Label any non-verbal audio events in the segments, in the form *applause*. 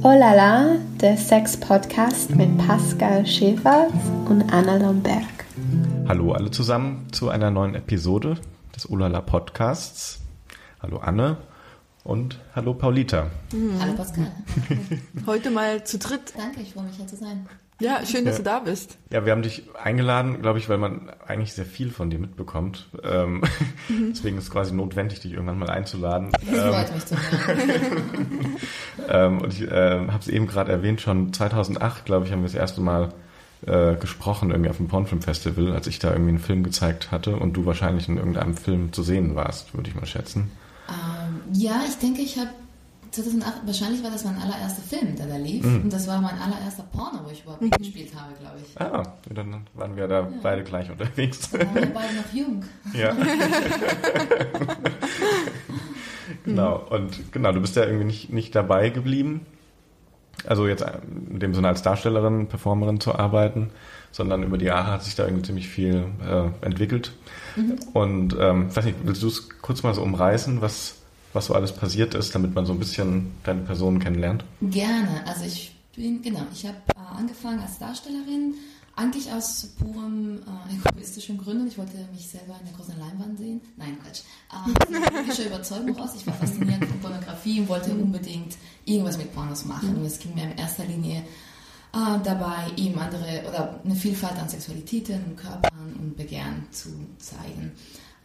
Oh la la, der Sex-Podcast mit Pascal Schäfer und Anna Lomberg. Hallo alle zusammen zu einer neuen Episode des Olala Podcasts. Hallo Anne und hallo Paulita. Mhm. Hallo Pascal. *laughs* Heute mal zu dritt. Danke, ich freue mich hier zu sein. Ja, schön, dass ja. du da bist. Ja, wir haben dich eingeladen, glaube ich, weil man eigentlich sehr viel von dir mitbekommt. Ähm, *laughs* mhm. Deswegen ist es quasi notwendig, dich irgendwann mal einzuladen. Das ähm, freut mich zu *laughs* ähm, und ich äh, habe es eben gerade erwähnt, schon 2008, glaube ich, haben wir das erste Mal äh, gesprochen, irgendwie auf dem Pornfilm Festival, als ich da irgendwie einen Film gezeigt hatte und du wahrscheinlich in irgendeinem Film zu sehen warst, würde ich mal schätzen. Ähm, ja, ich denke, ich habe 2008, wahrscheinlich war das mein allererster Film, der da lief. Mhm. Und das war mein allererster Porno, wo ich überhaupt mhm. gespielt habe, glaube ich. Ah, dann waren wir da ja. beide gleich unterwegs. Dann waren wir beide noch jung. Ja. *laughs* genau, und genau, du bist ja irgendwie nicht, nicht dabei geblieben. Also jetzt in dem Sinne als Darstellerin, Performerin zu arbeiten, sondern über die Jahre hat sich da irgendwie ziemlich viel äh, entwickelt. Mhm. Und ähm, weiß nicht, willst du es kurz mal so umreißen, was was so alles passiert ist, damit man so ein bisschen deine Person kennenlernt? Gerne. Also ich bin, genau, ich habe äh, angefangen als Darstellerin, eigentlich aus purem äh, egoistischen Gründen. Ich wollte mich selber in der großen Leinwand sehen. Nein, Quatsch. Äh, politische Überzeugung raus. Ich war fasziniert von Pornografie und wollte unbedingt irgendwas mit Pornos machen. Und es ging mir in erster Linie äh, dabei, eben andere oder eine Vielfalt an Sexualitäten, Körpern und Begehren zu zeigen.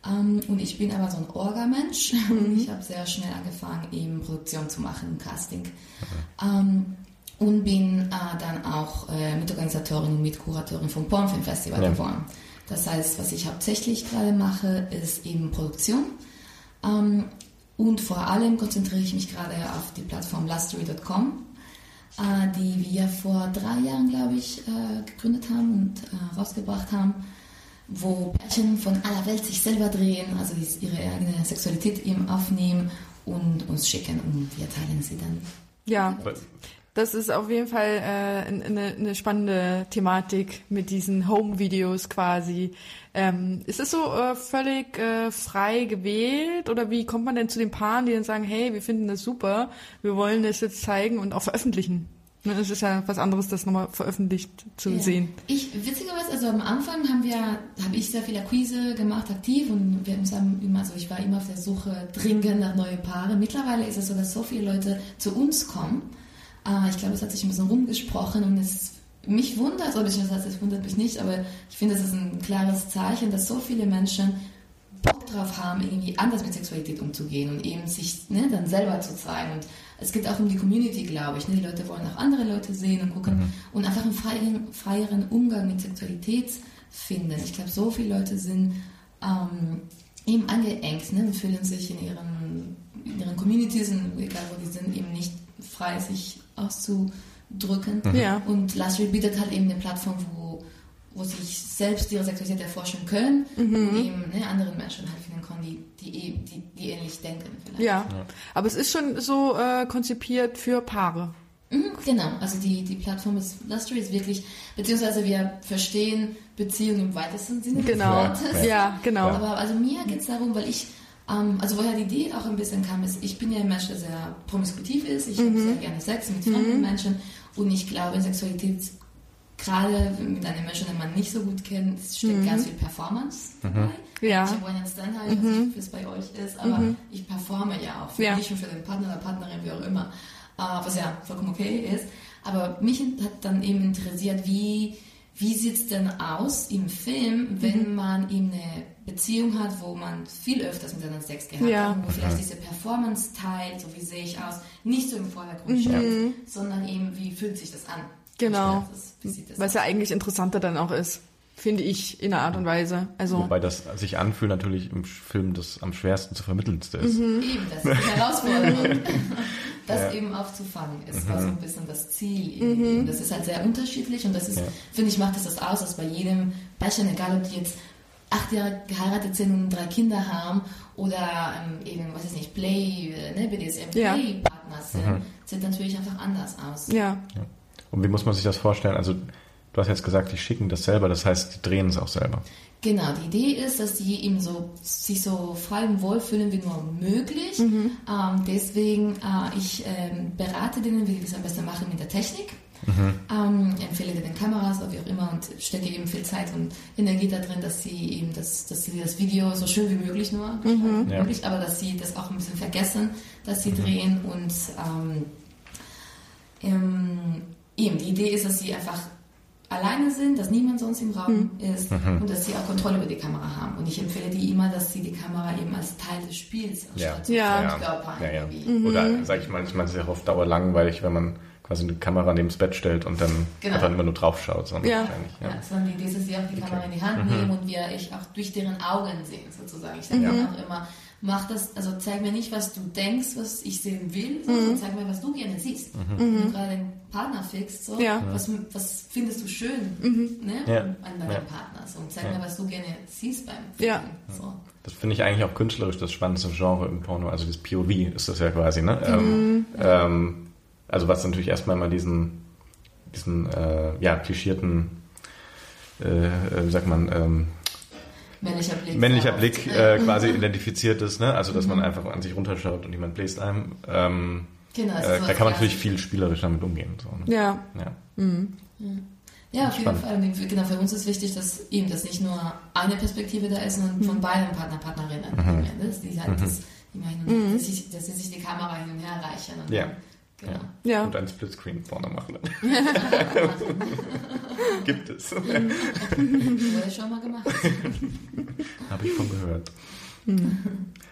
Ähm, und ich bin aber so ein Orga-Mensch. *laughs* Mhm. Ich habe sehr schnell angefangen, eben Produktion zu machen, Casting. Ähm, und bin äh, dann auch äh, Mitorganisatorin und Mitkuratorin vom Pornfilm Festival ja. geworden. Das heißt, was ich hauptsächlich gerade mache, ist eben Produktion. Ähm, und vor allem konzentriere ich mich gerade auf die Plattform lustery.com, äh, die wir vor drei Jahren, glaube ich, gegründet haben und rausgebracht haben wo Pärchen von aller Welt sich selber drehen, also ihre eigene Sexualität eben aufnehmen und uns schicken und wir teilen sie dann. Ja, das ist auf jeden Fall äh, eine, eine spannende Thematik mit diesen Home-Videos quasi. Ähm, ist es so äh, völlig äh, frei gewählt oder wie kommt man denn zu den Paaren, die dann sagen, hey, wir finden das super, wir wollen das jetzt zeigen und auch veröffentlichen? Ne, es ist ja was anderes, das nochmal veröffentlicht zu ja. sehen. Ich, witzigerweise, also am Anfang haben wir, habe ich sehr viel Akquise gemacht, aktiv und wir haben immer, also ich war immer auf der Suche dringend nach neuen Paaren. Mittlerweile ist es so, dass so viele Leute zu uns kommen. Äh, ich glaube, es hat sich ein bisschen rumgesprochen und es mich wundert, oder ich weiß, es wundert mich nicht, aber ich finde, es ist ein klares Zeichen, dass so viele Menschen Bock drauf haben, irgendwie anders mit Sexualität umzugehen und eben sich ne, dann selber zu zeigen. Und es geht auch um die Community, glaube ich. Ne? Die Leute wollen auch andere Leute sehen und gucken mhm. und einfach einen freieren, freieren Umgang mit Sexualität finden. Ich glaube, so viele Leute sind ähm, eben angeengt ne? und fühlen sich in ihren, in ihren Communities, egal wo die sind, eben nicht frei, sich auszudrücken. Mhm. Ja. Und Last Read bietet halt eben eine Plattform, wo wo sie sich selbst ihre Sexualität erforschen können mhm. und eben ne, anderen Menschen halt finden können, die, die, eh, die, die ähnlich denken. Vielleicht. Ja. ja, aber es ist schon so äh, konzipiert für Paare. Mhm, genau, also die, die Plattform ist, Lustry ist wirklich, beziehungsweise wir verstehen Beziehungen im weitesten Sinne genau. des Wortes. Ja, genau. Aber also mir geht es darum, weil ich, ähm, also woher die Idee auch ein bisschen kam, ist, ich bin ja ein Mensch, der sehr promiskutiv ist, ich mhm. habe sehr gerne Sex mit fremden mhm. Menschen und ich glaube, Sexualität gerade mit einem Menschen, den man nicht so gut kennt, steckt mhm. ganz viel Performance dabei. Mhm. Ja. Ich wollte jetzt dann halt, mhm. wie es bei euch ist, aber mhm. ich performe ja auch für ja. mich und für den Partner oder Partnerin, wie auch immer, äh, was ja vollkommen okay ist. Aber mich hat dann eben interessiert, wie, wie sieht es denn aus im Film, wenn mhm. man eben eine Beziehung hat, wo man viel öfters miteinander Sex gehabt ja. hat, wo vielleicht diese Performance teilt, so wie sehe ich aus, nicht so im Vordergrund steht, mhm. sondern eben, wie fühlt sich das an? Genau. Was ja eigentlich interessanter dann auch ist, finde ich, in einer Art und Weise. Also Wobei das sich anfühlt natürlich im Film das am schwersten zu vermittelndste ist. Mhm. Eben, das ist die Herausforderung. *laughs* das ja. eben aufzufangen ist, mhm. war so ein bisschen das Ziel. Mhm. Das ist halt sehr unterschiedlich und das ist, ja. finde ich, macht es das aus, dass bei jedem Pärchen, egal ob die jetzt acht Jahre geheiratet sind und drei Kinder haben oder ähm, eben, was ist nicht, Play, äh, ne, BDSM Play-Partner sind, mhm. sieht natürlich einfach anders aus. Ja. ja. Und wie muss man sich das vorstellen? Also du hast jetzt gesagt, die schicken das selber, das heißt, die drehen es auch selber. Genau, die Idee ist, dass die eben so, sich so frei und wohl fühlen wie nur möglich. Ähm, deswegen, äh, ich ähm, berate denen, wie die das am besten machen mit der Technik. Ähm, empfehle den Kameras oder wie auch immer und stecke eben viel Zeit und Energie da drin, dass sie eben das, dass sie das Video so schön wie möglich nur Ja. möglich, aber dass sie das auch ein bisschen vergessen, dass sie drehen und ähm, ähm, eben die Idee ist, dass sie einfach alleine sind, dass niemand sonst im Raum ist und dass sie auch Kontrolle über die Kamera haben. Und ich empfehle die immer, dass sie die Kamera eben als Teil des Spiels anstatt Ja. als Körper ja, ja. irgendwie. Oder sage ich manchmal, ist es ja auf Dauer langweilig, wenn man quasi eine Kamera neben das Bett stellt und dann Genau. einfach immer nur drauf schaut. Sondern Ja. wahrscheinlich, Ja. ja. sondern die Idee ist, dass sie auch die Kamera in die Hand nehmen und wir ich auch durch deren Augen sehen, sozusagen. Ich sage dann auch immer, mach das, also zeig mir nicht, was du denkst, was ich sehen will, sondern zeig mir, was du gerne siehst. Wenn du gerade den Partner fixst, so, Ja. was, was findest du schön ne? Ja. an deinem Ja. Partner? So, und zeig Ja. mir, was du gerne siehst beim Ja. Filmen. So. Das finde ich eigentlich auch künstlerisch das spannendste Genre im Porno. Also das POV ist das ja quasi, ne? Ähm, ähm, also was natürlich erstmal mal diesen, diesen äh, ja, klischierten, äh, äh, wie sagt man, ähm, Männlicher Blick. männlicher. Blick äh, quasi identifiziert ist, ne? Also dass man einfach an sich runterschaut und jemand bläst einem. Ähm, Genau, das äh, ist so da kann man natürlich viel spielerisch damit umgehen. So, ne? Ja. ja. Ja, auf jeden. Fall. Genau, für uns ist wichtig, dass eben, dass nicht nur eine Perspektive da ist, sondern von beiden Partner, Partnerinnen. Mhm. Die halt das, immer hin und her, dass, sie, dass sie sich die Kamera hin und her reichen. Und Ja. Dann, genau. Ja. Und ein Splitscreen vorne machen. *laughs* Gibt es. Wurde schon mal gemacht. Habe ich von gehört.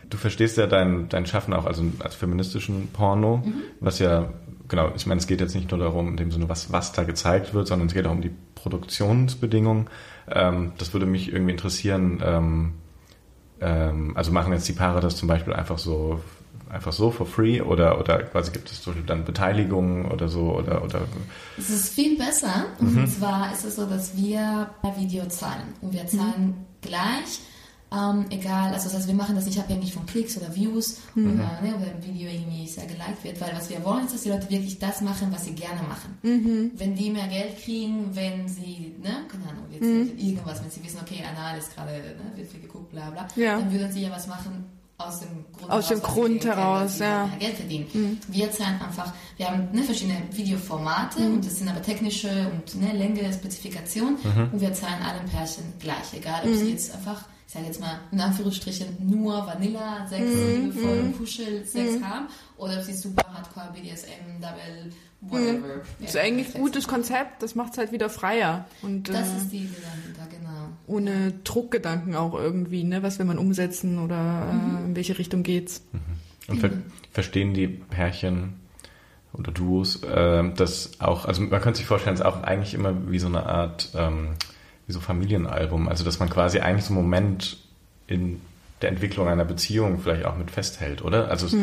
Du verstehst ja dein, dein Schaffen auch also als feministischen Porno, was ja, genau, ich meine, es geht jetzt nicht nur darum, in dem Sinne, was, was da gezeigt wird, sondern es geht auch um die Produktionsbedingungen. Ähm, das würde mich irgendwie interessieren, ähm, ähm, also machen jetzt die Paare das zum Beispiel einfach so einfach so for free oder oder quasi gibt es dann Beteiligungen oder so oder oder Es ist viel besser. Und zwar ist es so, dass wir per Video zahlen. Und wir zahlen gleich, ähm, egal, also das heißt, wir machen das nicht abhängig von Klicks oder Views oder, ne, oder ein Video irgendwie sehr geliked wird, weil was wir wollen, ist, dass die Leute wirklich das machen, was sie gerne machen. Wenn die mehr Geld kriegen, wenn sie, ne, keine Ahnung, jetzt irgendwas, wenn sie wissen, okay, Anal ist gerade, ne, wird viel geguckt, bla bla, Ja. dann würden sie ja was machen aus dem Grund Aus dem Grund Geld- heraus, sie ja. Geld verdienen. Wir zahlen einfach, wir haben ne, verschiedene Videoformate und das sind aber technische und ne, Länge, Spezifikation und wir zahlen allen Pärchen gleich, egal ob sie jetzt einfach, ich sage jetzt mal in Anführungsstrichen, nur Vanilla, Sex, liebevoll, Kuschel, Sex haben oder ob sie super Hardcore, BDSM, Double, whatever. Das ist Ja, eigentlich ein gutes. Konzept, das macht es halt wieder freier. Und Das äh, ist die Idee dahinter, genau. ohne Druckgedanken auch irgendwie, ne? Was will man umsetzen oder äh, in welche Richtung geht's? Und ver verstehen die Pärchen oder Duos äh, das auch, also man könnte sich vorstellen, es ist auch eigentlich immer wie so eine Art, ähm, wie so Familienalbum, also dass man quasi eigentlich so einen Moment in der Entwicklung einer Beziehung vielleicht auch mit festhält, oder? Also es-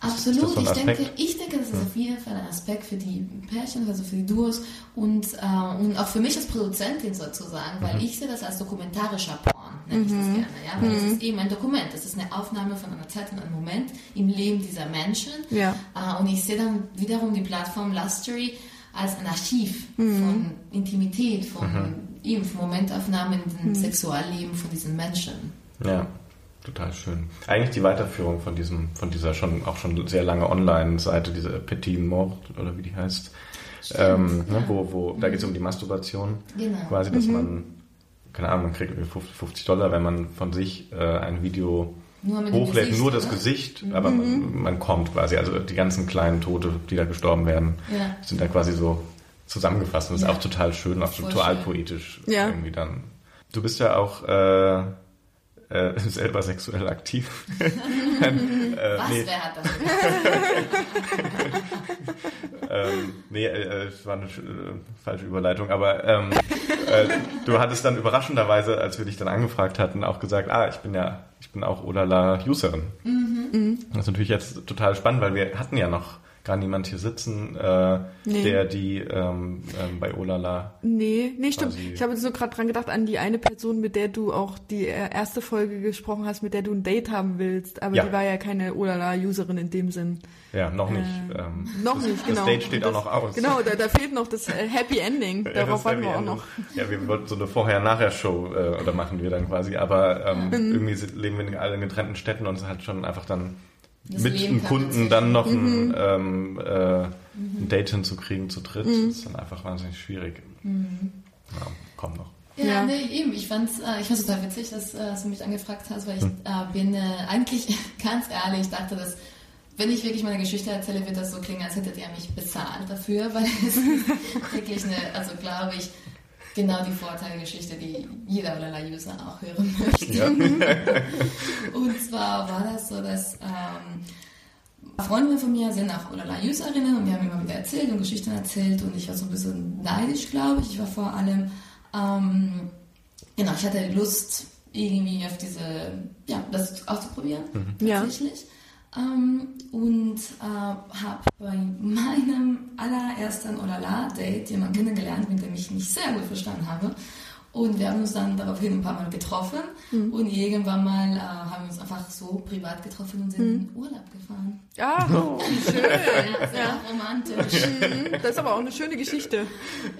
Absolut, das so ich, denke, ich denke, das ist auf jeden Fall ein Aspekt für die Pärchen, also für die Duos und, äh, und auch für mich als Produzentin sozusagen, weil ich sehe das als dokumentarischer Porn, nenne ich das gerne, ja, weil es ist eben ein Dokument, das ist eine Aufnahme von einer Zeit und einem Moment im Leben dieser Menschen. Ja. äh, und ich sehe dann wiederum die Plattform Lustery als ein Archiv von Intimität, von, eben von Momentaufnahmen im Sexualleben von diesen Menschen. ja, total schön. Eigentlich die Weiterführung von diesem, von dieser schon auch schon sehr lange Online-Seite, diese Petit Mort oder wie die heißt, ähm, ne, wo, wo, da geht es um die Masturbation. Genau. quasi, dass man, keine Ahnung, man kriegt irgendwie 50 50 Dollar, wenn man von sich äh, ein Video Nur hochlädt, Gesicht, nur das oder? Gesicht, aber man, man kommt quasi, also die ganzen kleinen Tote, die da gestorben werden, Ja. sind dann quasi so zusammengefasst und das Ja. ist auch total schön, auch total schön. poetisch Ja. irgendwie dann. Du bist ja auch äh, äh, *laughs* selber sexuell aktiv. *laughs* äh, Was, nee, wer hat das? *laughs* ähm, nee, äh, es war eine äh, falsche Überleitung, aber ähm, äh, du hattest dann überraschenderweise, als wir dich dann angefragt hatten, auch gesagt, ah, ich bin ja, ich bin auch Odala Userin. Das ist natürlich jetzt total spannend, weil wir hatten ja noch gar niemand hier sitzen, äh, Nee. der die ähm, ähm, bei Olala. Nee, nee, stimmt. Ich habe jetzt so gerade dran gedacht an die eine Person, mit der du auch die äh, erste Folge gesprochen hast, mit der du ein Date haben willst. Aber Ja. die war ja keine Olala-Userin in dem Sinn. Ja, noch nicht. Äh, ähm, Noch nicht, genau. Das Date steht Und auch noch aus. Genau, da, da fehlt noch das äh, Happy Ending. *laughs* Ja, Darauf das warten wir auch noch. Ja, wir wollten so eine Vorher-Nachher-Show äh, oder machen wir dann quasi, aber ähm, Mhm. irgendwie leben wir alle in getrennten Städten und es hat schon einfach dann Das mit einem Kunden dann noch Mhm. ein, ähm, äh, ein Date hinzukriegen zu dritt. Das ist dann einfach wahnsinnig schwierig. Ja, komm noch. Ja, Ja. nee, eben. Ich fand's, äh, ich fand's total witzig, dass, äh, dass du mich angefragt hast, weil ich äh, bin äh, eigentlich *laughs* ganz ehrlich, ich dachte, dass wenn ich wirklich meine Geschichte erzähle, wird das so klingen, als hättet ihr mich bezahlt dafür, weil es ist *laughs* wirklich eine, also glaube ich, genau die Vorteilgeschichte, die jeder Olala-User auch hören möchte. Ja. *laughs* Und zwar war das so, dass ähm, Freundinnen von mir sind auch Olala-Userinnen und wir haben immer wieder erzählt und Geschichten erzählt und ich war so ein bisschen neidisch, glaube ich. Ich war vor allem, ähm, genau, ich hatte Lust irgendwie auf diese, ja, das auszuprobieren, Ja. tatsächlich. Ähm, und äh, habe bei meinem allerersten Olala-Date jemanden kennengelernt, mit dem ich mich sehr gut verstanden habe. Und wir haben uns dann daraufhin ein paar Mal getroffen und irgendwann mal äh, haben wir uns einfach so privat getroffen und sind in Urlaub gefahren. Ja, schön. Ja, sehr romantisch. Mhm, Das ist aber auch eine schöne Geschichte.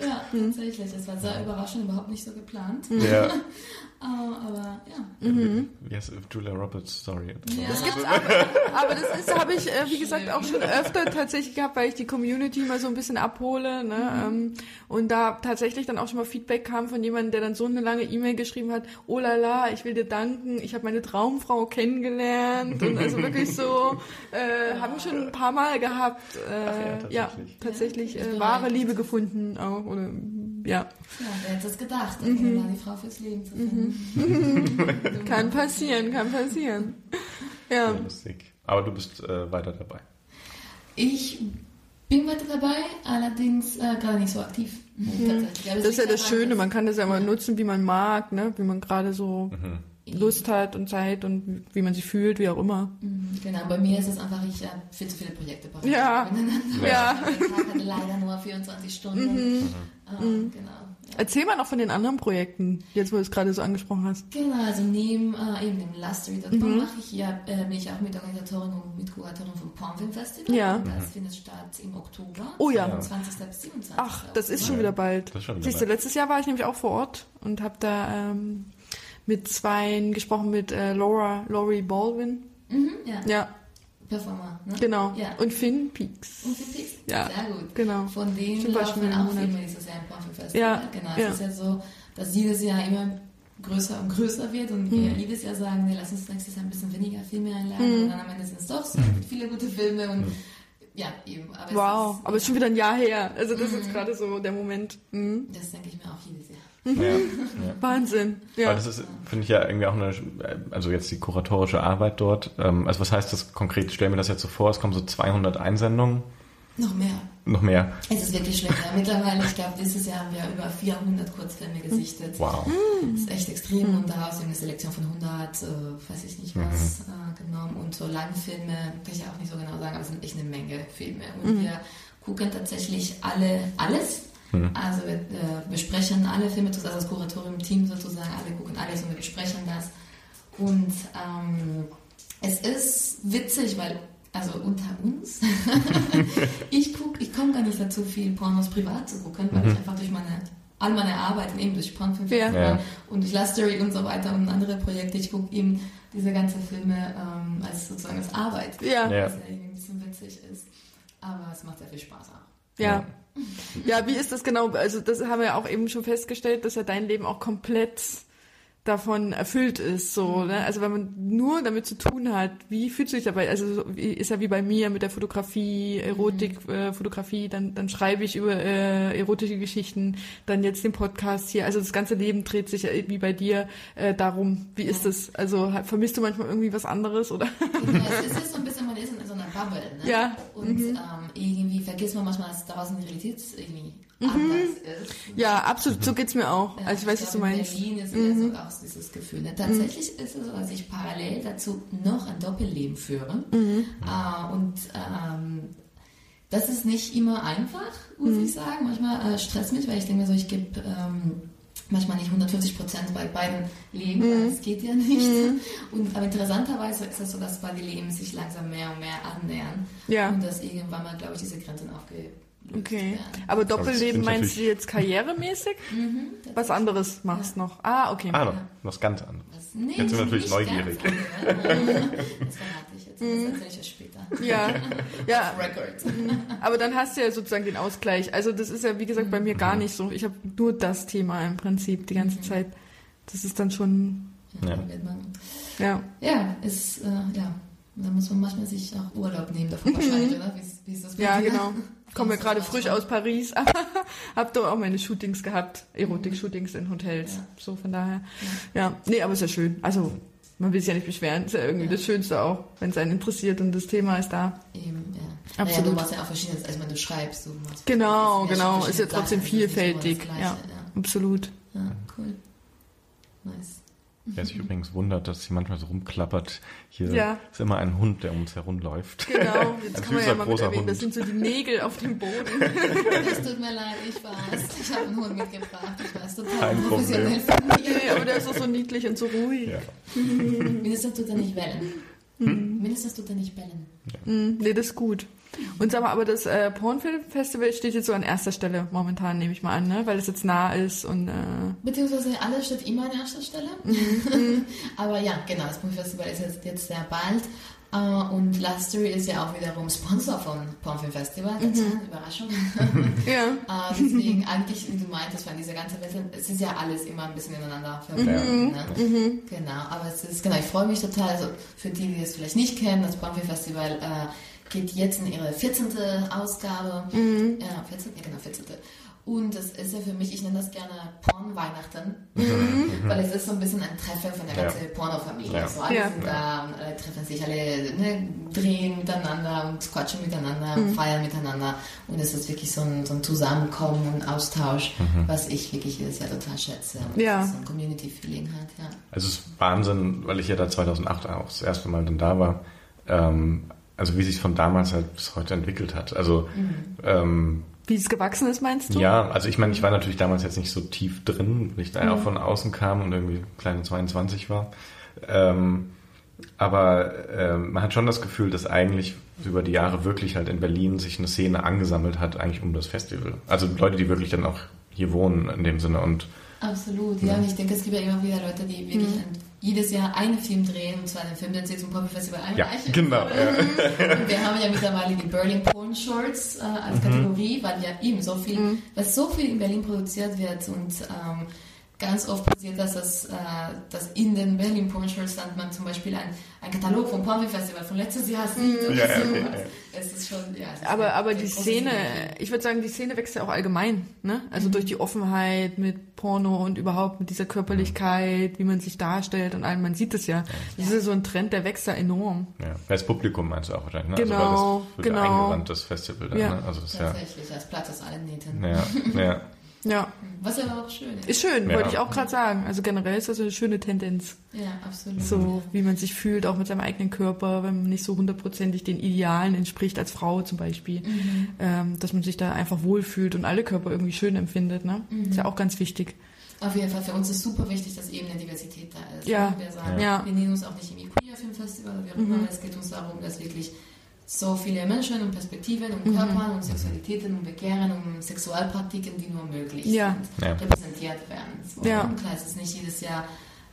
Ja, tatsächlich. Es war sehr überraschend, überhaupt nicht so geplant. Ja. *laughs* Äh, aber ja. Wie heißt Julia Roberts Story? Ja. Das gibt's aber, aber das ist, habe ich, äh, wie gesagt, auch schon öfter tatsächlich gehabt, weil ich die Community mal so ein bisschen abhole, ne, ähm, und da tatsächlich dann auch schon mal Feedback kam von jemandem, der dann so eine lange E-Mail geschrieben hat, oh la la, ich will dir danken, ich habe meine Traumfrau kennengelernt und also wirklich so, *laughs* äh, haben wir schon ein paar Mal gehabt, äh, ja, tatsächlich. tatsächlich Ja, äh, wahre Liebe gefunden auch, oder, ja, Ja, wer hätte es gedacht, mhm. die Frau fürs Leben zu finden. *laughs* kann passieren, kann passieren, ja. Ja, lustig. Aber du bist äh, weiter dabei. Ich bin weiter dabei, allerdings äh, gerade nicht so aktiv. Aber es Das ist ja das Schöne, man kann das ja mal nutzen, wie man mag, ne? wie man gerade so Lust hat und Zeit und wie man sich fühlt, wie auch immer. Mhm, Genau, bei mir ist es einfach, ich habe viel zu viele Projekte Ja. miteinander. *laughs* Ja. Der Tag hat leider nur 24 Stunden. Mhm. Ähm, Genau. Erzähl mal noch von den anderen Projekten, jetzt wo du es gerade so angesprochen hast. Genau, also neben äh, eben dem Lustery.com Mhm. mache ich ja, äh, bin ich auch Mitorganisatorin und Mitkuratorin vom Pornfilm Festival. Ja. Und Das findet statt im Oktober. Oh ja. Vom 20. bis 27. Ach, das ist schon wieder bald. Das ist schon wieder Siehst du, bald. letztes Jahr war ich nämlich auch vor Ort und habe da ähm, mit zwei gesprochen, mit äh, Laura, Laurie Baldwin. Mhm, ja. Ja, Performer. Ne? genau. Ja. Und Finn Peaks. Und für Pix. Ja. Sehr gut. Genau. Von denen schon laufen wieder auch. Filme dieses Jahr im Pornfilm Festival. Ja, Genau, ja. es ist ja so, dass jedes Jahr immer größer und größer wird und wir Mhm. jedes Jahr sagen, nee, lass uns nächstes Jahr ein bisschen weniger Filme einladen Mhm. und dann am Ende sind es doch so viele gute Filme und ja, eben. Aber es Wow, ist, aber es ist schon wieder ein Jahr her. Also das ist jetzt gerade so der Moment. Mhm. Das denke ich mir auch jedes Jahr. Ja. ja. *laughs* Wahnsinn. Weil Ja. das ist, finde ich ja irgendwie auch eine, also jetzt die kuratorische Arbeit dort. Ähm, also was heißt das konkret? Ich stelle mir das jetzt so vor, es kommen so 200 Einsendungen, Noch mehr. noch mehr. Es ist wirklich schlimm. Ja. Mittlerweile, ich glaube, dieses Jahr haben wir über 400 Kurzfilme gesichtet. Wow. Das ist echt extrem und daraus eine Selektion von 100, äh, weiß ich nicht was, äh, genommen. Und so Langfilme, kann ich auch nicht so genau sagen, aber es sind echt eine Menge Filme. Und wir gucken tatsächlich alle, alles. Also wir äh, besprechen alle Filme, also das Kuratorium-Team sozusagen, alle gucken alles und wir besprechen das. Und ähm, es ist witzig, weil, also unter uns, *laughs* ich guck, ich komme gar nicht dazu, viel Pornos privat zu gucken, weil ich einfach durch meine, all meine Arbeiten eben durch Pornfilm Ja. Ja. und durch Lustery und so weiter und andere Projekte, ich gucke eben diese ganzen Filme ähm, als sozusagen als Arbeit, Ja. Ja. was ja irgendwie ein bisschen witzig ist. Aber es macht sehr viel Spaß auch. Ja. Ja, wie ist das genau? Also das haben wir ja auch eben schon festgestellt, dass ja dein Leben auch komplett davon erfüllt ist, so, ne? Also wenn man nur damit zu tun hat, wie fühlst du dich dabei? Also ist ja wie bei mir mit der Fotografie, Erotik, äh, Fotografie, dann dann schreibe ich über äh, erotische Geschichten, dann jetzt den Podcast hier. Also das ganze Leben dreht sich ja wie bei dir äh, darum. Wie ist das? Also vermisst du manchmal irgendwie was anderes oder? Ja, es *laughs* ist so ein bisschen, man ist in so einer Bubble, ne? Ja. Und ähm, irgendwie vergisst man manchmal, dass draußen die Realität irgendwie ist. Ja, absolut. So geht's mir auch. Also ich weiß, was du meinst. Mhm. In Berlin ist eher so auch dieses Gefühl. Ne? Tatsächlich ist es so, dass ich parallel dazu noch ein Doppelleben führe. Mhm. Äh, und ähm, das ist nicht immer einfach, muss ich sagen. Manchmal äh, stresst mich, weil ich denke mir so, ich gebe ähm, manchmal nicht 150 Prozent bei beiden Leben, mhm. das geht ja nicht. Mhm. Und, aber interessanterweise ist es so, dass beide Leben sich langsam mehr und mehr annähern. Ja. Und dass irgendwann mal, glaube ich, diese Grenzen aufge Okay. Aber Doppelleben meinst du jetzt karrieremäßig? *laughs* Mhm, was anderes machst ja. noch? Ah, okay. Ah, noch was ganz anderes. Was, nee, jetzt sind wir natürlich neugierig. *laughs* das verrate ich jetzt. Das mhm. erzähle ich euch später. Ja. *laughs* ja. Mhm. Aber dann hast du ja sozusagen den Ausgleich. Also das ist ja, wie gesagt, bei mir gar nicht so. Ich habe nur das Thema im Prinzip die ganze Zeit. Das ist dann schon... Ja. Ja, ja ist, äh, ja. Da muss man manchmal sich auch Urlaub nehmen davon wahrscheinlich, oder? Wie, wie ist das bei Ja, dir? genau komme gerade frisch aus Paris, aber habe da auch meine Shootings gehabt, Erotik-Shootings in Hotels. Ja. So von daher. Ja. ja, nee, aber ist ja schön. Also man will sich ja nicht beschweren. Ist ja irgendwie ja. das Schönste auch, wenn es einen interessiert und das Thema ist da. Eben, ja. Absolut. Ja, du machst ja auch verschiedenes, also wenn du schreibst. Du machst genau, genau. Ist ja trotzdem vielfältig. Gleiche, ja, absolut. Ja, cool. Wer sich übrigens wundert, dass sie manchmal so rumklappert, hier ja. ist immer ein Hund, der um uns herumläuft. Genau, jetzt kann man ja mal mit erwähnen, das sind so die Nägel auf dem Boden. Es tut mir leid, ich weiß. Ich habe einen Hund mitgebracht, ich weiß, total Kein professionell von mir. Nee, aber der ist auch so niedlich und so ruhig. Ja. Mindestens tut er nicht bellen. Hm? Mindestens tut er nicht bellen. Ja. Hm, nee, das ist gut. Und sag mal, aber das äh, Pornfilm-Festival steht jetzt so an erster Stelle momentan, nehme ich mal an, ne? weil es jetzt nah ist und. Äh Beziehungsweise alles steht immer an erster Stelle. Mhm. *laughs* aber ja, genau, das Pornfilm-Festival ist jetzt, jetzt sehr bald. Uh, und Lustery ist ja auch wiederum Sponsor von Pornfilm Festival. Mhm. *laughs* Überraschung. *laughs* ja. uh, deswegen eigentlich, wie du meintest, von dieser ganzen Welt, es ist ja alles immer ein bisschen ineinander verbunden. Mhm. Ne? Mhm. Genau, aber es ist, genau, ich freue mich total, also für die, die es vielleicht nicht kennen, das Pornfilm Festival uh, geht jetzt in ihre 14. Ausgabe. Mhm. Ja, 14, ja, genau, 14. Und das ist ja für mich, ich nenne das gerne Porn-Weihnachten, mhm. *laughs* weil es ist so ein bisschen ein Treffen von der ganzen ja. Porno-Familie. Ja. So alle ja. sind da und alle treffen sich, alle ne, drehen miteinander und quatschen miteinander mhm. und feiern miteinander. Und es ist wirklich so ein, so ein Zusammenkommen und Austausch, mhm. was ich wirklich jedes Jahr total schätze. Und ja. so ein Community-Feeling hat, ja. Also es ist Wahnsinn, weil ich ja da 2008 auch das erste Mal dann da war. Ähm, also wie sich von damals halt bis heute entwickelt hat. Also mhm. ähm, wie es gewachsen ist, meinst du? Ja, also ich meine, ich war natürlich damals jetzt nicht so tief drin, weil ich da ja auch mhm. von außen kam und irgendwie kleine 22 war. Ähm, aber äh, man hat schon das Gefühl, dass eigentlich über die Jahre wirklich halt in Berlin sich eine Szene angesammelt hat, eigentlich um das Festival. Also Leute, die wirklich dann auch hier wohnen in dem Sinne und Absolut, ja. Und ich denke, es gibt ja immer wieder Leute, die wirklich mhm. jedes Jahr einen Film drehen, und zwar den Film, den sie zum Poppy Festival einreichen. Ja, genau. Ja. Und wir haben ja mittlerweile die Berlin Porn Shorts äh, als mhm. Kategorie, weil ja eben so viel, mhm. weil so viel in Berlin produziert wird und ähm, ganz oft passiert, dass, das, äh, dass in den Berlin Porn Shorts dann man zum Beispiel ein, ein Katalog vom Porn Festival von letztes Jahr sieht. Mhm. Ja, so. okay, ja. Es ist schon, ja. Es aber aber die Szene, ich würde sagen, die Szene wächst ja auch allgemein. Ne? Also mhm. durch die Offenheit mit Porno und überhaupt mit dieser Körperlichkeit, wie man sich darstellt und allem. Man sieht es ja. Das ist ja so ein Trend, der wächst da enorm. Ja, das Publikum meinst du auch wahrscheinlich. Ne? Genau, also, das genau. eingewandtes Festival. Dann, ja. Ne? Also das Tatsächlich, ja, das Platz aus allen Nähten. Ja, ja. *laughs* Ja. Was aber auch schön ist. Ist schön, ja. wollte ich auch gerade sagen. Also generell ist das eine schöne Tendenz. Ja, absolut. So, wie man sich fühlt, auch mit seinem eigenen Körper, wenn man nicht so hundertprozentig den Idealen entspricht, als Frau zum Beispiel. Mhm. Ähm, dass man sich da einfach wohlfühlt und alle Körper irgendwie schön empfindet. Ne? Mhm. Ist ja auch ganz wichtig. Auf jeden Fall, für uns ist super wichtig, dass eben eine Diversität da ist. Ja. Wir sagen, ja. wir nehmen uns auch nicht irgendwie Queer Filmfestival oder wie auch immer. Mhm. Es geht uns darum, dass wirklich so viele Menschen und Perspektiven und mhm. Körpern mhm. und Sexualitäten und Begehren und Sexualpraktiken, die nur möglich ja. sind, ja. repräsentiert werden. So, ja. klar, es ist nicht jedes Jahr,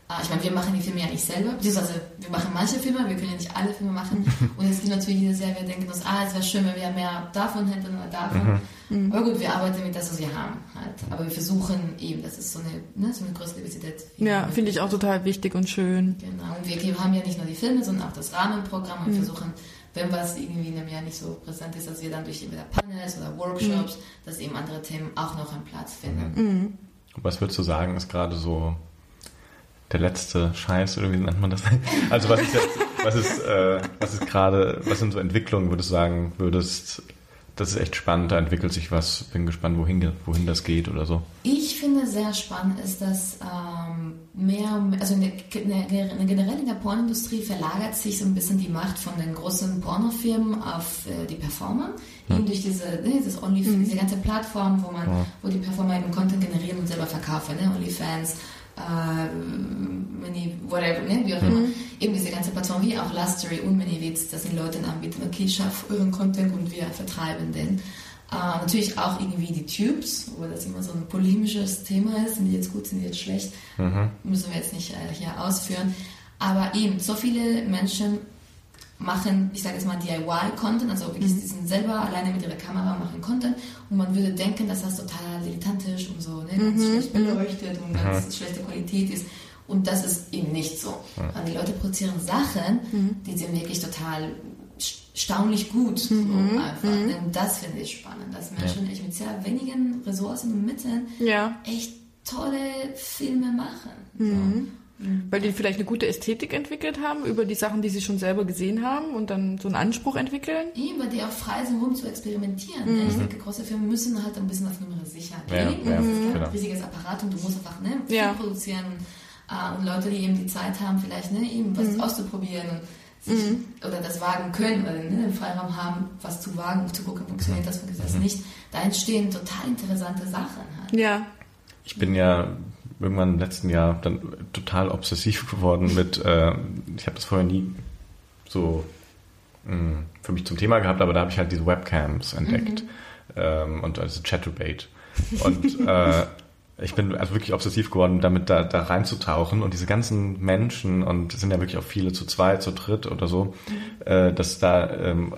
ah, ich meine, wir machen die Filme ja nicht selber, beziehungsweise wir machen manche Filme, wir können ja nicht alle Filme machen. und es gibt natürlich jedes Jahr, wir denken uns, ah, es wäre schön, wenn wir mehr davon hätten oder davon. Mhm. Aber gut, wir arbeiten mit das, was wir haben halt. Aber wir versuchen eben, das ist so eine, ne, so eine größere Diversität. Ja, finde ich auch total wichtig und schön. Genau, und wir haben ja nicht nur die Filme, sondern auch das Rahmenprogramm und mhm. versuchen wenn was irgendwie in einem Jahr nicht so präsent ist, dass wir dann durch entweder Panels oder Workshops, mhm. dass eben andere Themen auch noch einen Platz finden. Mhm. Was würdest du sagen, ist gerade so der letzte Scheiß oder wie nennt man das? *laughs* Also was ist jetzt, was ist, äh, was ist gerade, was sind so Entwicklungen, würdest du sagen, würdest das ist echt spannend, da entwickelt sich was. Bin gespannt, wohin, wohin das geht oder so. Ich finde sehr spannend ist, dass ähm, mehr, also in der, generell in der Pornindustrie verlagert sich so ein bisschen die Macht von den großen Pornofirmen auf äh, die Performer. Ja. Eben durch diese, ne, das Only, mhm. diese ganze Plattform, wo man, ja. wo die Performer eben Content generieren und selber verkaufen, ne? OnlyFans, äh, whatever, ne? wie auch immer. Mhm. Eben diese ganze Plattform, wie auch Lustery und Miniwitz, das sind Leute anbieten, okay, ich schaffe euren Content und wir vertreiben den. Äh, natürlich auch irgendwie die Tubes, wo das immer so ein polemisches Thema ist, sind die jetzt gut, sind die jetzt schlecht, mhm. müssen wir jetzt nicht äh, hier ausführen. Aber eben, so viele Menschen machen, ich sage jetzt mal DIY-Content, also wirklich, mhm. die sind selber alleine mit ihrer Kamera machen Content und man würde denken, dass das total dilettantisch und so, ne, ganz mhm. schlecht beleuchtet und ganz mhm. schlechte Qualität ist. Und das ist eben nicht so. Mhm. Die Leute produzieren Sachen, mhm. die sind wirklich total staunlich gut. So mhm. einfach. Mhm. Und das finde ich spannend, dass Menschen ja. echt mit sehr wenigen Ressourcen und Mitteln ja. echt tolle Filme machen. So. Mhm. Weil die vielleicht eine gute Ästhetik entwickelt haben über die Sachen, die sie schon selber gesehen haben und dann so einen Anspruch entwickeln. Eben, weil die auch frei sind, um zu experimentieren. Mhm. Ich denke, große Firmen müssen halt ein bisschen auf Nummer sicher gehen. Ja, ja, das ist kein genau. riesiges Apparat und du musst einfach ne, viel ja. produzieren. Äh, und Leute, die eben die Zeit haben, vielleicht ne, eben was mhm. auszuprobieren und sich, mhm. oder das wagen können, oder ne, den Freiraum haben, was zu wagen, um zu gucken, funktioniert das, funktioniert das mhm. nicht. Da entstehen total interessante Sachen. Halt. Ja. Ich bin ja irgendwann im letzten Jahr dann total obsessiv geworden mit, äh, ich habe das vorher nie so mh, hm, für mich zum Thema gehabt, aber da habe ich halt diese Webcams entdeckt mhm. ähm, und also Chatterbait. Und äh, ich bin also wirklich obsessiv geworden, damit da, da reinzutauchen und diese ganzen Menschen und es sind ja wirklich auch viele zu zweit, zu dritt oder so, mhm. äh, dass da ähm,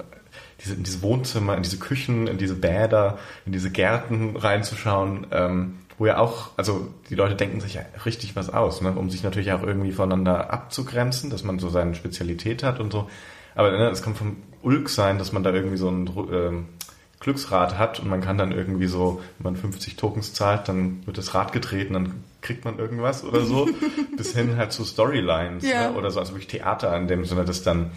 diese, in diese Wohnzimmer, in diese Küchen, in diese Bäder, in diese Gärten reinzuschauen, ähm, wo ja auch, also die Leute denken sich ja richtig was aus, ne? um sich natürlich auch irgendwie voneinander abzugrenzen, dass man so seine Spezialität hat und so. Aber ne, es kommt vom Ulk sein, dass man da irgendwie so ein äh, Glücksrad hat und man kann dann irgendwie so, wenn man 50 Tokens zahlt, dann wird das Rad gedreht und dann kriegt man irgendwas oder so, *laughs* bis hin halt zu Storylines ja. ne? oder so, also wirklich Theater in dem Sinne, dass dann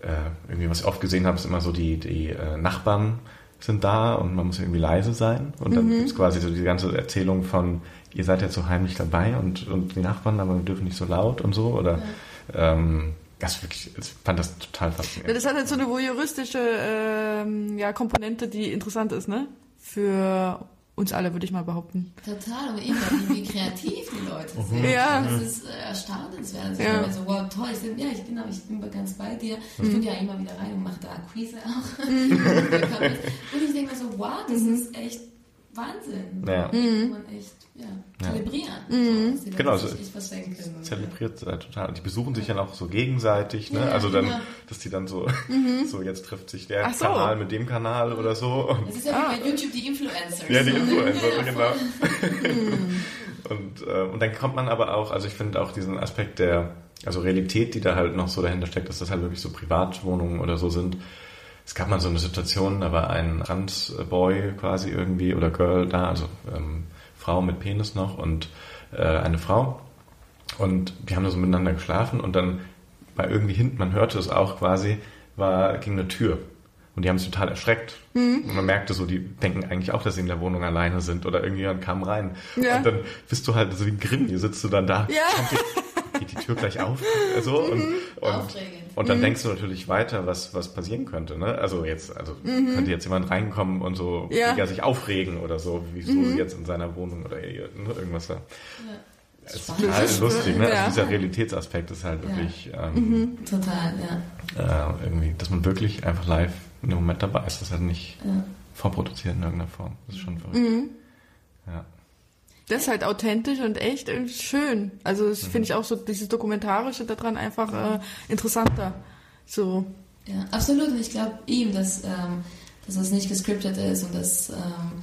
äh, irgendwie, was ich oft gesehen habe, ist immer so die, die äh, Nachbarn sind da und man muss irgendwie leise sein. Und dann mhm. gibt es quasi so die ganze Erzählung von, ihr seid ja so heimlich dabei und, und die Nachbarn, aber wir dürfen nicht so laut und so. Oder ja. ähm, das wirklich, ich fand das total faszinierend. Das hat halt so eine voyeuristische ähm, ja, Komponente, die interessant ist, ne? Für uns alle, würde ich mal behaupten. Total, aber eben, wie kreativ die Leute sind. Ja. Das ist äh, erstaunenswert. Also, ja. also, wow, toll. Ich, bin, ja, ich bin, ich bin ganz bei dir. Ich mhm. ja immer wieder rein und mache da Akquise auch. Mhm. *laughs* und ich denke mir so, wow, das mhm. ist echt Wahnsinn. Ja. Mhm. Man echt ja, zelebrieren. Mhm. So, genau, so zelebriert äh, total. Die besuchen sich ja auch so gegenseitig, ne? Ja, also dann, ja. dass die dann so, mhm. so jetzt trifft sich der so. Kanal mit dem Kanal oder so. Und das ist ja ah. wie bei YouTube die Influencers. Ja, die Influencer, ja, genau. Mhm. und, äh, und dann kommt man aber auch, also ich finde auch diesen Aspekt der, also Realität, die da halt noch so dahinter steckt, dass das halt wirklich so Privatwohnungen oder so sind es gab mal so eine Situation, da war ein Transboy quasi irgendwie oder Girl da, also ähm, Frau mit Penis noch und äh, eine Frau. Und die haben da so miteinander geschlafen und dann war irgendwie hinten, man hörte es auch quasi, war, ging eine Tür. Und die haben sich total erschreckt. Mhm. Und man merkte so, die denken eigentlich auch, dass sie in der Wohnung alleine sind oder irgendjemand kam rein. Ja. Und dann bist du halt so wie ein Grimm, hier sitzt du dann da. Ja. *laughs* Geht die Tür gleich auf? So, und, mhm. und, und dann mhm. denkst du natürlich weiter, was, was passieren könnte. Ne? Also jetzt, also mhm. könnte jetzt jemand reinkommen und so ja. sich aufregen oder so, wie so mhm. jetzt in seiner Wohnung oder ne, irgendwas da. Ja. Es ist total lustig, ne? Ja. Also dieser Realitätsaspekt ist halt wirklich ähm, total, ja. Äh, irgendwie, dass man wirklich einfach live in dem Moment dabei ist, das ist halt nicht vorproduziert in irgendeiner Form. Das ist schon verrückt. Ja. Das ist halt authentisch und echt und schön. Also das mhm. finde ich auch so dieses Dokumentarische daran einfach äh, interessanter. So. Ja, absolut. Und ich glaube eben, dass, ähm, dass das nicht gescriptet ist und dass ähm,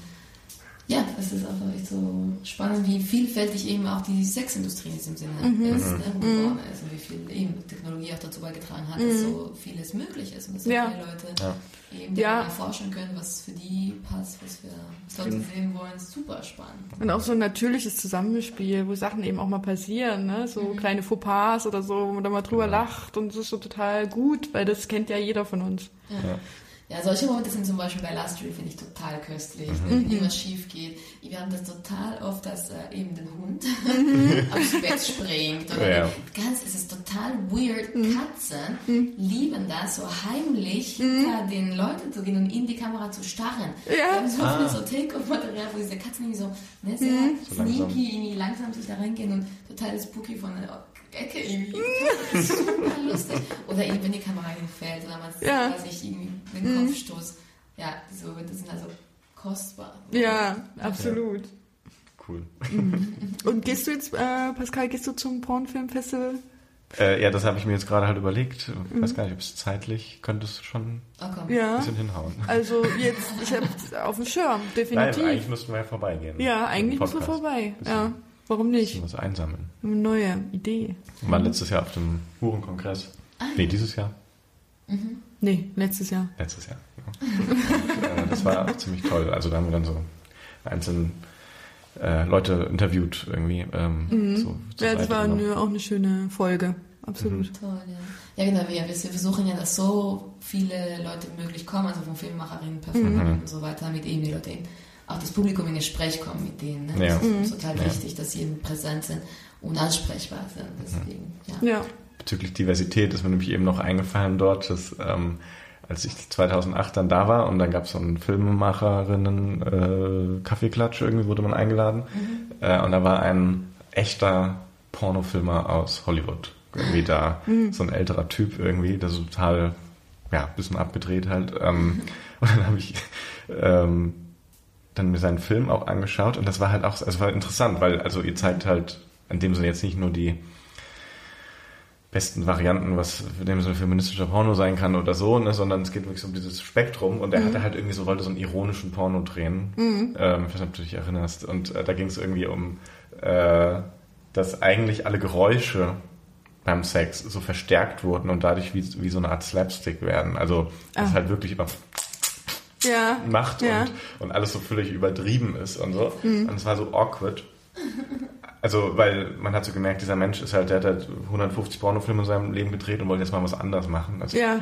ja, es ist einfach echt so spannend, wie vielfältig eben auch die Sexindustrie in diesem Sinne mhm. ist, ne, geworden mhm. ist und wie viel eben Technologie auch dazu beigetragen hat, mhm. dass so vieles möglich ist und dass so ja. viele Leute ja. eben ja. erforschen können, was für die passt, was wir was Leute mhm. sehen wollen, ist super spannend. Und auch so ein natürliches Zusammenspiel, wo Sachen eben auch mal passieren, ne? so mhm. kleine Fauxpas oder so, wo man da mal drüber genau. lacht und das ist so total gut, weil das kennt ja jeder von uns. Ja. Ja, solche Momente sind zum Beispiel bei Last Street, finde ich total köstlich, mhm. wenn irgendwas schief geht. Wir haben das total oft, dass äh, eben den Hund *laughs* mhm. aufs Bett springt. Oder ja. ganz, es ist total weird. Mhm. Katzen mhm. lieben das, so heimlich mhm. den Leuten zu gehen und in die Kamera zu starren. Ja. Wir haben so ah. viel so Take-Off-Material, wo diese Katzen irgendwie so, ne, sehr mhm. so sneaky, langsam. irgendwie langsam sich da reingehen und total spooky von Ecke irgendwie. Das ist super lustig. Oder eben, wenn die Kamera hinfällt oder man ja. weiß ich, irgendwie den mhm. Kopfstoß. Ja, diese Momente sind also kostbar. Ja, absolut. Ja. Cool. Mhm. Und gehst du jetzt, äh, Pascal, gehst du zum Pornfilmfestival? Äh, ja, das habe ich mir jetzt gerade halt überlegt. Ich weiß mhm. gar nicht, ob es zeitlich könntest du schon oh, ja. ein bisschen hinhauen. Also jetzt, ich habe auf dem Schirm, definitiv. Nein, eigentlich müssten wir ja vorbeigehen. Ja, eigentlich müssen wir vorbei. Ja. Warum nicht? Was einsammeln. Eine neue Idee. Wir waren letztes Jahr auf dem Hurenkongress. Ah. Nee, dieses Jahr. Mhm. Nee, letztes Jahr. Letztes Jahr. Ja. Und, *laughs* äh, das war auch ziemlich toll. Also da haben wir dann so einzelne äh, Leute interviewt irgendwie. Ähm, mhm. so, ja, das war eine, auch eine schöne Folge. Absolut. Mhm. Toll, ja. Ja, genau. Wir, wir versuchen ja, dass so viele Leute möglich kommen, also von Filmemacherinnen, Performern mhm. und so weiter, mit eben die Leute auch das Publikum in Gespräch kommen mit denen. Ne? Ja. Das ist mhm. total wichtig, dass sie eben präsent sind und ansprechbar sind. Deswegen, ja. ja. Bezüglich Diversität ist mir nämlich eben noch eingefallen dort, dass ähm, als ich 2008 dann da war und dann gab es so einen Filmemacherinnen äh, Kaffeeklatsch, irgendwie wurde man eingeladen mhm. äh, und da war ein echter Pornofilmer aus Hollywood irgendwie da, mhm. so ein älterer Typ irgendwie, der so total, ja, bisschen abgedreht halt ähm, *laughs* und dann habe ich ähm, dann mir seinen Film auch angeschaut und das war halt auch, also war interessant, weil also ihr zeigt halt in dem Sinne jetzt nicht nur die besten Varianten, was in dem Sinne feministischer Porno sein kann oder so, ne, sondern es geht wirklich um dieses Spektrum und er mhm. hatte halt irgendwie so, wollte so einen ironischen Porno drehen, mhm. ähm, ich weiß nicht, ob du dich erinnerst und äh, da ging es irgendwie um, äh, dass eigentlich alle Geräusche beim Sex so verstärkt wurden und dadurch wie, wie so eine Art Slapstick werden, also das ah. halt wirklich immer ja. macht ja. Und, und alles so völlig übertrieben ist und so. Mhm. Und es war so awkward. Also, weil man hat so gemerkt, dieser Mensch ist halt, der hat halt 150 Pornofilme in seinem Leben gedreht und wollte jetzt mal was anderes machen. Also, ja.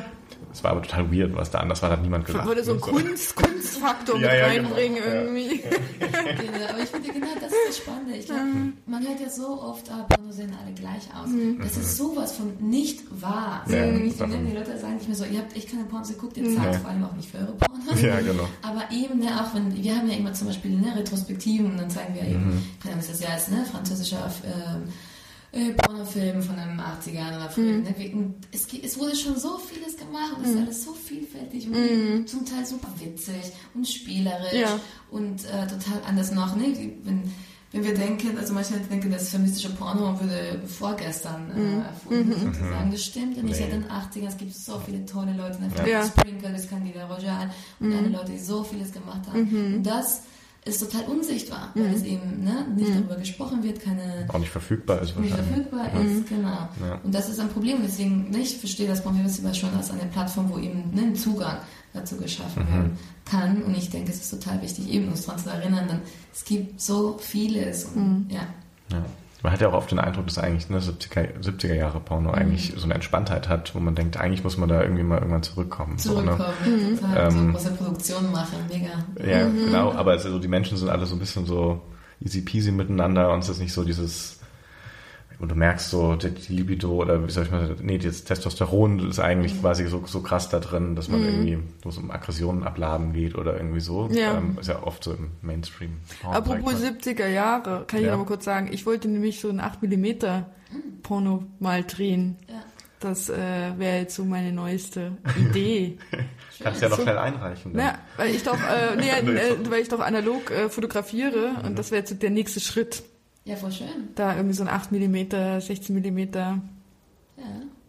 Es war aber total weird, was da anders war, hat niemand gelacht. Wollte so einen Kunst, Kunstfaktor ja, mit ja, genau. reinbringen genau. irgendwie. Ja. aber ich finde genau, das ist das Spannende. Ich glaube, mhm. man hört ja so oft, ah, Porno sehen alle gleich aus. Mhm. Das ist sowas von nicht wahr. So, nämlich, die, die Leute sagen nicht mehr so, ihr habt echt keine Pornos geguckt, ihr zahlt vor allem auch nicht für eure Pornos. Ja, genau. Aber eben, ne, auch wenn, wir haben ja immer zum Beispiel ne, Retrospektiven und dann zeigen wir eben, mhm. kann das ja als ne, französischer äh, äh, Pornofilm von den 80ern oder früher. Mhm. Ne? Es, es, wurde schon so vieles gemacht und es ist mhm. alles so vielfältig und mhm. zum Teil super witzig und spielerisch ja. und äh, total anders noch. Ne? Wenn, wenn wir denken, also manche denken, das feministische Porno würde vorgestern äh, mhm. erfunden, mhm. sozusagen. Das stimmt ja nicht. Nee. Seit den 80ern, es gibt so viele tolle Leute, ne? ja. Sprinkle, das Candida Royal und mhm. alle Leute, die so vieles gemacht haben. Mhm. Und das ist total unsichtbar, weil mhm. es eben ne, nicht mhm. darüber gesprochen wird, keine... Auch nicht verfügbar ist wahrscheinlich. Nicht verfügbar ja. ist, genau. Ja. Und das ist ein Problem. Deswegen, ne, ich verstehe das Pornfestival schon als eine Plattform, wo eben ne, ein Zugang dazu geschaffen mhm. werden kann. Und ich denke, es ist total wichtig, eben uns daran zu erinnern, denn es gibt so vieles. Und, mhm. ja. ja. Man hat ja auch oft den Eindruck, dass eigentlich ne, 70er, 70er Jahre Porno mhm. eigentlich so eine Entspanntheit hat, wo man denkt, eigentlich muss man da irgendwie mal irgendwann zurückkommen. Zurückkommen, so, ne? mhm. ähm, so große Produktion machen, mega. Ja, mhm. genau, aber also die Menschen sind alle so ein bisschen so easy peasy miteinander und es ist nicht so dieses und du merkst so, die Libido oder wie soll ich mal nee, das Testosteron ist eigentlich mhm. quasi so, so krass da drin, dass man mhm. irgendwie, wo es um Aggressionen abladen geht oder irgendwie so. Ja. Ähm, ist ja oft so im Mainstream. Apropos 70er Jahre, kann ich ja. noch mal kurz sagen, ich wollte nämlich so ein 8 mm Porno mal drehen. Ja. Das äh, wäre jetzt so meine neueste Idee. *laughs* Kannst ja noch schnell einreichen. Ja, weil ich doch, äh, nee, *laughs* äh, weil ich doch analog äh, fotografiere mhm. und das wäre jetzt der nächste Schritt. Ja, voll schön. Da irgendwie so ein 8 mm, 16 mm. Ja,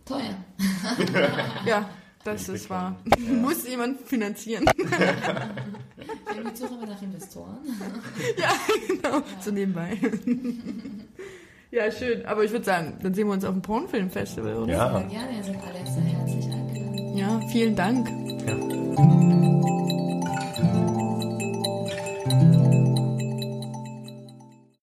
teuer. *laughs* ja, das ist wahr. Ja. *laughs* Muss jemand finanzieren. *laughs* Irgendwie suchen wir nach Investoren. ja, genau. Ja. So nebenbei. ja, schön. Aber ich würde sagen, dann sehen wir uns auf dem Pornfilmfestival, oder? Ja. Sehr gerne. Ihr seid alle sehr herzlich eingeladen. Ja, vielen Dank. Ja.